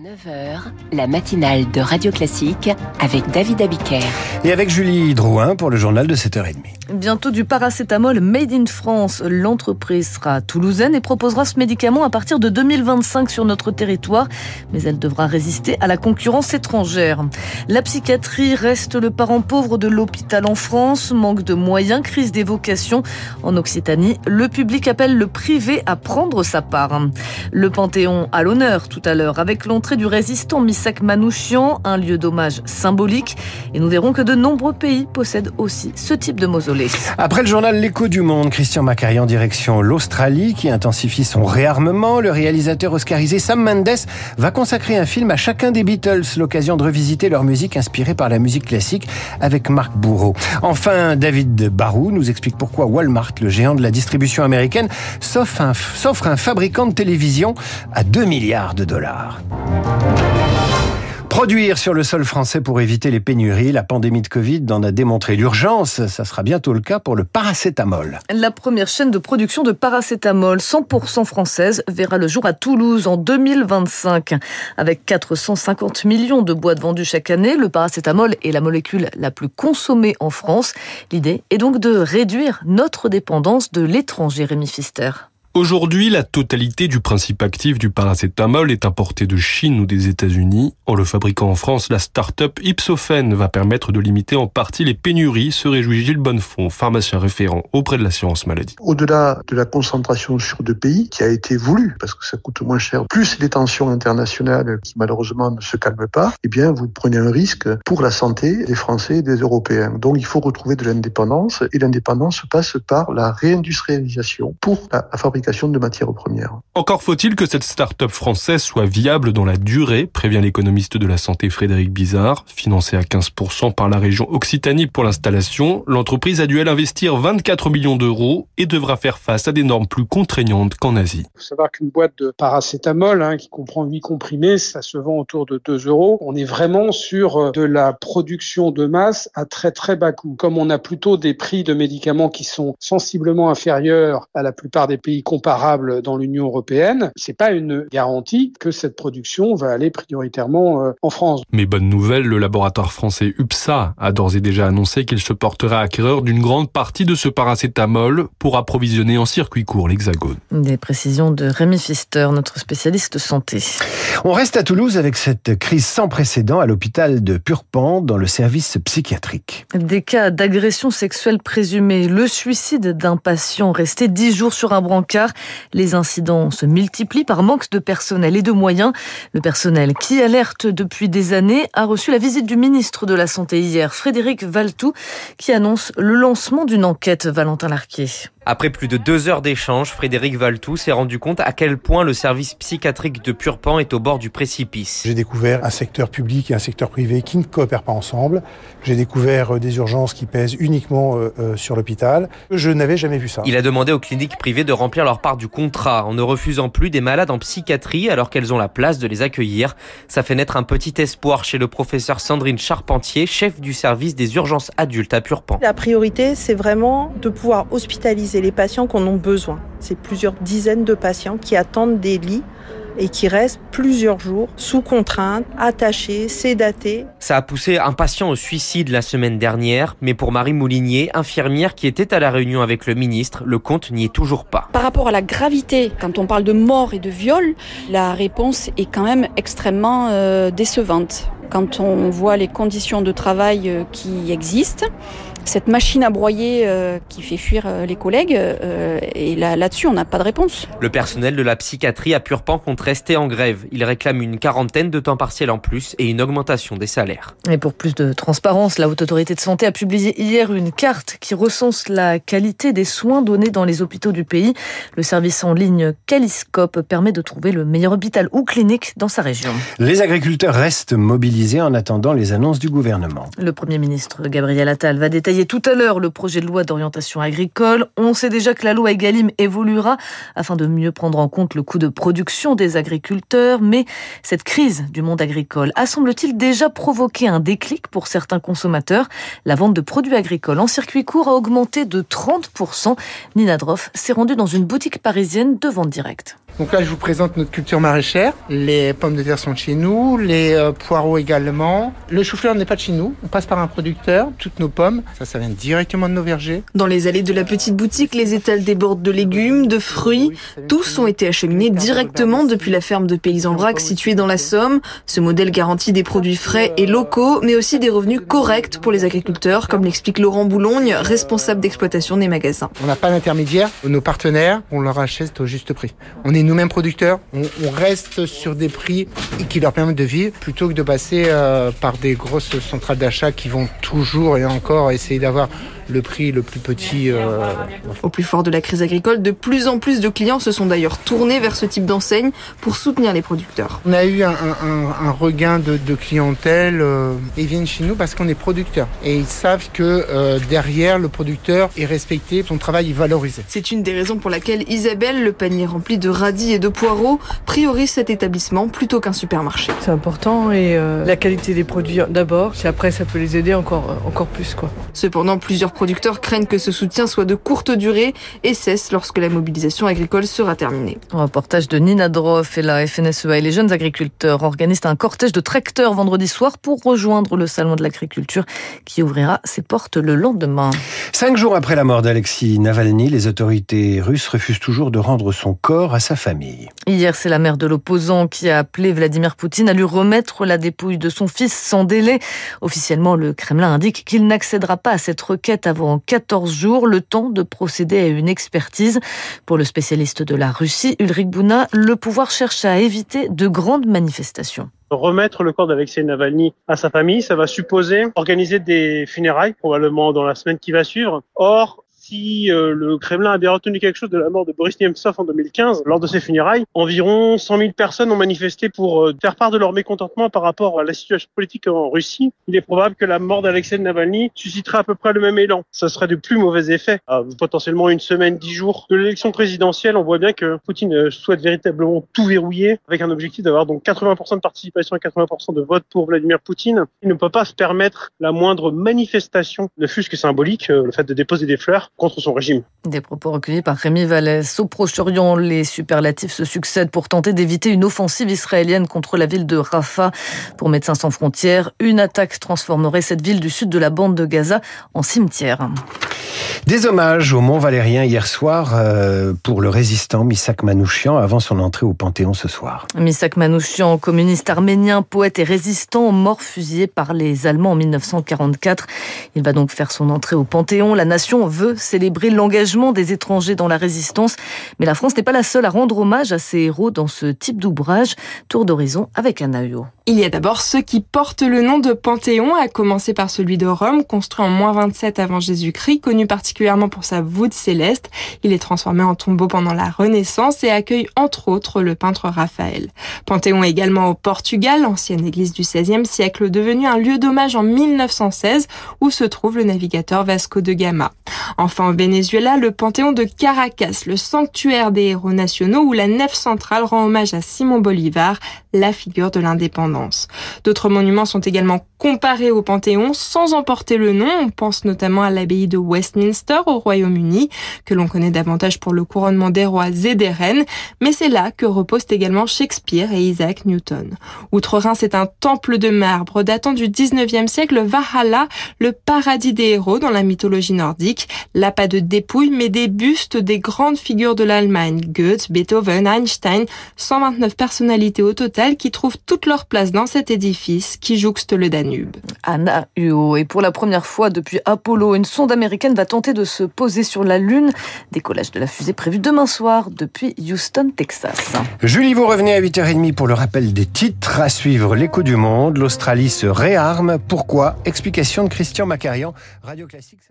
9h, la matinale de Radio Classique avec David Abiker. Et avec Julie Drouin pour le journal de 7h30. Bientôt du paracétamol made in France. L'entreprise sera toulousaine et proposera ce médicament à partir de 2025 sur notre territoire, mais elle devra résister à la concurrence étrangère. La psychiatrie reste le parent pauvre de l'hôpital en France, manque de moyens, crise des vocations. En Occitanie, le public appelle le privé à prendre sa part. Le Panthéon à l'honneur tout à l'heure avec l'entrée du résistant Misak Manouchian, un lieu d'hommage symbolique. Et nous verrons que de nombreux pays possèdent aussi ce type de mausolée. Après le journal L'écho du monde, Christian Macari en direction l'Australie qui intensifie son réarmement. Le réalisateur oscarisé Sam Mendes va consacrer un film à chacun des Beatles, l'occasion de revisiter leur musique inspirée par la musique classique avec Marc Bourreau. Enfin, David Barou nous explique pourquoi Walmart, le géant de la distribution américaine, s'offre un, s'offre un fabricant de télévision à 2 milliards de dollars. Produire sur le sol français pour éviter les pénuries, la pandémie de Covid en a démontré l'urgence. Ça sera bientôt le cas pour le paracétamol. La première chaîne de production de paracétamol 100% française verra le jour à Toulouse en 2025. Avec 450 millions de boîtes vendues chaque année, le paracétamol est la molécule la plus consommée en France. L'idée est donc de réduire notre dépendance de l'étranger, Rémi Fister. Aujourd'hui, la totalité du principe actif du paracétamol est importée de Chine ou des États-Unis. En le fabriquant en France, la start-up Ipsophène va permettre de limiter en partie les pénuries, se réjouit Gilles Bonnefond, pharmacien référent auprès de l'assurance maladie. Au-delà de la concentration sur deux pays, qui a été voulu, parce que ça coûte moins cher, plus les tensions internationales qui malheureusement ne se calment pas, eh bien, vous prenez un risque pour la santé des Français et des Européens. Donc, il faut retrouver de l'indépendance, et l'indépendance passe par la réindustrialisation pour la fabrication de matières premières. Encore faut-il que cette start-up française soit viable dans la durée, prévient l'économiste de la santé Frédéric Bizarre. Financée à 15% par la région Occitanie pour l'installation, l'entreprise a dû elle investir 24 millions d'euros et devra faire face à des normes plus contraignantes qu'en Asie. Il faut savoir qu'une boîte de paracétamol, hein, qui comprend 8 comprimés, ça se vend autour de 2 euros. On est vraiment sur euh, de la production de masse à très très bas coût. Comme on a plutôt des prix de médicaments qui sont sensiblement inférieurs à la plupart des pays comparable dans l'Union européenne, c'est pas une garantie que cette production va aller prioritairement euh, en France. Mais bonne nouvelle, le laboratoire français UPSA a d'ores et déjà annoncé qu'il se portera acquéreur d'une grande partie de ce paracétamol pour approvisionner en circuit court l'Hexagone. Des précisions de Rémi Fister, notre spécialiste santé. On reste à Toulouse avec cette crise sans précédent à l'hôpital de Purpan dans le service psychiatrique. Des cas d'agression sexuelle présumée, le suicide d'un patient resté 10 jours sur un brancard les incidents se multiplient par manque de personnel et de moyens. Le personnel qui alerte depuis des années a reçu la visite du ministre de la Santé hier, Frédéric Valtou, qui annonce le lancement d'une enquête, Valentin Larquier. Après plus de deux heures d'échange, Frédéric Valtou s'est rendu compte à quel point le service psychiatrique de Purpan est au bord du précipice. J'ai découvert un secteur public et un secteur privé qui ne coopèrent pas ensemble. J'ai découvert euh, des urgences qui pèsent uniquement euh, euh, sur l'hôpital. Je n'avais jamais vu ça. Il a demandé aux cliniques privées de remplir leur part du contrat en ne refusant plus des malades en psychiatrie alors qu'elles ont la place de les accueillir. Ça fait naître un petit espoir chez le professeur Sandrine Charpentier, chef du service des urgences adultes à Purpan. La priorité, c'est vraiment de pouvoir hospitaliser c'est les patients qu'on a besoin. C'est plusieurs dizaines de patients qui attendent des lits et qui restent plusieurs jours sous contrainte, attachés, sédatés. Ça a poussé un patient au suicide la semaine dernière, mais pour Marie Moulinier, infirmière qui était à la réunion avec le ministre, le compte n'y est toujours pas. Par rapport à la gravité, quand on parle de mort et de viol, la réponse est quand même extrêmement euh, décevante. Quand on voit les conditions de travail euh, qui existent, cette machine à broyer euh, qui fait fuir euh, les collègues, euh, et là, là-dessus, on n'a pas de réponse. Le personnel de la psychiatrie à Purpan compte rester en grève. Il réclame une quarantaine de temps partiel en plus et une augmentation des salaires. Et pour plus de transparence, la Haute Autorité de Santé a publié hier une carte qui recense la qualité des soins donnés dans les hôpitaux du pays. Le service en ligne Caliscope permet de trouver le meilleur hôpital ou clinique dans sa région. Les agriculteurs restent mobilisés en attendant les annonces du gouvernement. Le Premier ministre Gabriel Attal va détailler tout à l'heure le projet de loi d'orientation agricole. On sait déjà que la loi Egalim évoluera afin de mieux prendre en compte le coût de production des agriculteurs. Mais cette crise du monde agricole a, semble-t-il, déjà provoqué un déclic pour certains consommateurs. La vente de produits agricoles en circuit court a augmenté de 30%. Nina Droff s'est rendue dans une boutique parisienne de vente directe. Donc là, je vous présente notre culture maraîchère. Les pommes de terre sont de chez nous, les euh, poireaux également. Le chou-fleur n'est pas de chez nous. On passe par un producteur. Toutes nos pommes, ça, ça vient directement de nos vergers. Dans les allées de la petite boutique, les étals débordent de légumes, de fruits. Tous ont été acheminés directement depuis la ferme de Paysans Vrac située dans la Somme. Ce modèle garantit des produits frais et locaux, mais aussi des revenus corrects pour les agriculteurs, comme l'explique Laurent Boulogne, responsable d'exploitation des magasins. On n'a pas d'intermédiaire. Nos partenaires, on leur achète au juste prix. On est nous-mêmes producteurs. On, reste sur des prix qui leur permettent de vivre plutôt que de passer euh, par des grosses centrales d'achat qui vont toujours et encore essayer d'avoir le prix le plus petit. Euh... Au plus fort de la crise agricole, de plus en plus de clients se sont d'ailleurs tournés vers ce type d'enseigne pour soutenir les producteurs. On a eu un, un, un regain de, de clientèle. Euh, ils viennent chez nous parce qu'on est producteur et ils savent que euh, derrière le producteur est respecté, son travail est valorisé. C'est une des raisons pour laquelle Isabelle, le panier rempli de radis et de poireaux, priorise cet établissement plutôt qu'un supermarché. C'est important et euh, la qualité des produits d'abord, si après ça peut les aider encore encore plus quoi. Cependant, plusieurs producteurs craignent que ce soutien soit de courte durée et cesse lorsque la mobilisation agricole sera terminée. Un reportage de Nina Droff et la FNSEA et les jeunes agriculteurs organisent un cortège de tracteurs vendredi soir pour rejoindre le salon de l'agriculture qui ouvrira ses portes le lendemain. Cinq jours après la mort d'Alexis Navalny, les autorités russes refusent toujours de rendre son corps à sa famille. Hier, c'est la mère de l'opposant qui a appelé Vladimir Poutine à lui remettre la dépouille de son fils sans délai. Officiellement, le Kremlin indique qu'il n'accédera pas à cette requête avant 14 jours, le temps de procéder à une expertise. Pour le spécialiste de la Russie, Ulrich Bouna, le pouvoir cherche à éviter de grandes manifestations remettre le corps d'Alexei Navalny à sa famille, ça va supposer organiser des funérailles, probablement dans la semaine qui va suivre. Or, si euh, le Kremlin a bien retenu quelque chose de la mort de Boris Nemtsov en 2015, lors de ses funérailles, environ 100 000 personnes ont manifesté pour euh, faire part de leur mécontentement par rapport à la situation politique en Russie. Il est probable que la mort d'Alexei Navalny suscitera à peu près le même élan. Ça serait de plus mauvais effets. À potentiellement une semaine, dix jours de l'élection présidentielle, on voit bien que Poutine souhaite véritablement tout verrouiller avec un objectif d'avoir donc 80% de participation et 80% de vote pour Vladimir Poutine. Il ne peut pas se permettre la moindre manifestation, ne fût-ce que symbolique, euh, le fait de déposer des fleurs contre son régime. Des propos recueillis par Rémi Vallès. Au Proche-Orient, les superlatifs se succèdent pour tenter d'éviter une offensive israélienne contre la ville de Rafah. Pour Médecins sans frontières, une attaque transformerait cette ville du sud de la bande de Gaza en cimetière. Des hommages au Mont Valérien hier soir euh, pour le résistant Misak Manouchian avant son entrée au Panthéon ce soir. Misak Manouchian, communiste arménien, poète et résistant, mort fusillé par les Allemands en 1944. Il va donc faire son entrée au Panthéon. La nation veut célébrer l'engagement des étrangers dans la résistance. Mais la France n'est pas la seule à rendre hommage à ses héros dans ce type d'ouvrage. Tour d'horizon avec Anna Huot. Il y a d'abord ceux qui portent le nom de Panthéon, à commencer par celui de Rome, construit en moins 27 avant Jésus-Christ, connu particulièrement pour sa voûte céleste. Il est transformé en tombeau pendant la Renaissance et accueille entre autres le peintre Raphaël. Panthéon également au Portugal, ancienne église du XVIe siècle, devenue un lieu d'hommage en 1916 où se trouve le navigateur Vasco de Gama. Enfin au Venezuela, le Panthéon de Caracas, le sanctuaire des héros nationaux où la nef centrale rend hommage à Simon Bolivar, la figure de l'indépendance. D'autres monuments sont également comparés au Panthéon sans emporter le nom. On pense notamment à l'abbaye de Westminster au Royaume-Uni, que l'on connaît davantage pour le couronnement des rois et des reines, mais c'est là que reposent également Shakespeare et Isaac Newton. Outre-Rhin, c'est un temple de marbre datant du 19e siècle, Valhalla, le paradis des héros dans la mythologie nordique. Là, pas de dépouilles, mais des bustes des grandes figures de l'Allemagne, Goethe, Beethoven, Einstein, 129 personnalités au total qui trouvent toute leur place dans cet édifice qui jouxte le Danube. Anna Huo. Et pour la première fois depuis Apollo, une sonde américaine va de se poser sur la Lune. Décollage de la fusée prévu demain soir depuis Houston, Texas. Julie, vous revenez à 8h30 pour le rappel des titres. À suivre l'écho du monde. L'Australie se réarme. Pourquoi? Explication de Christian Macarian. Radio Classique.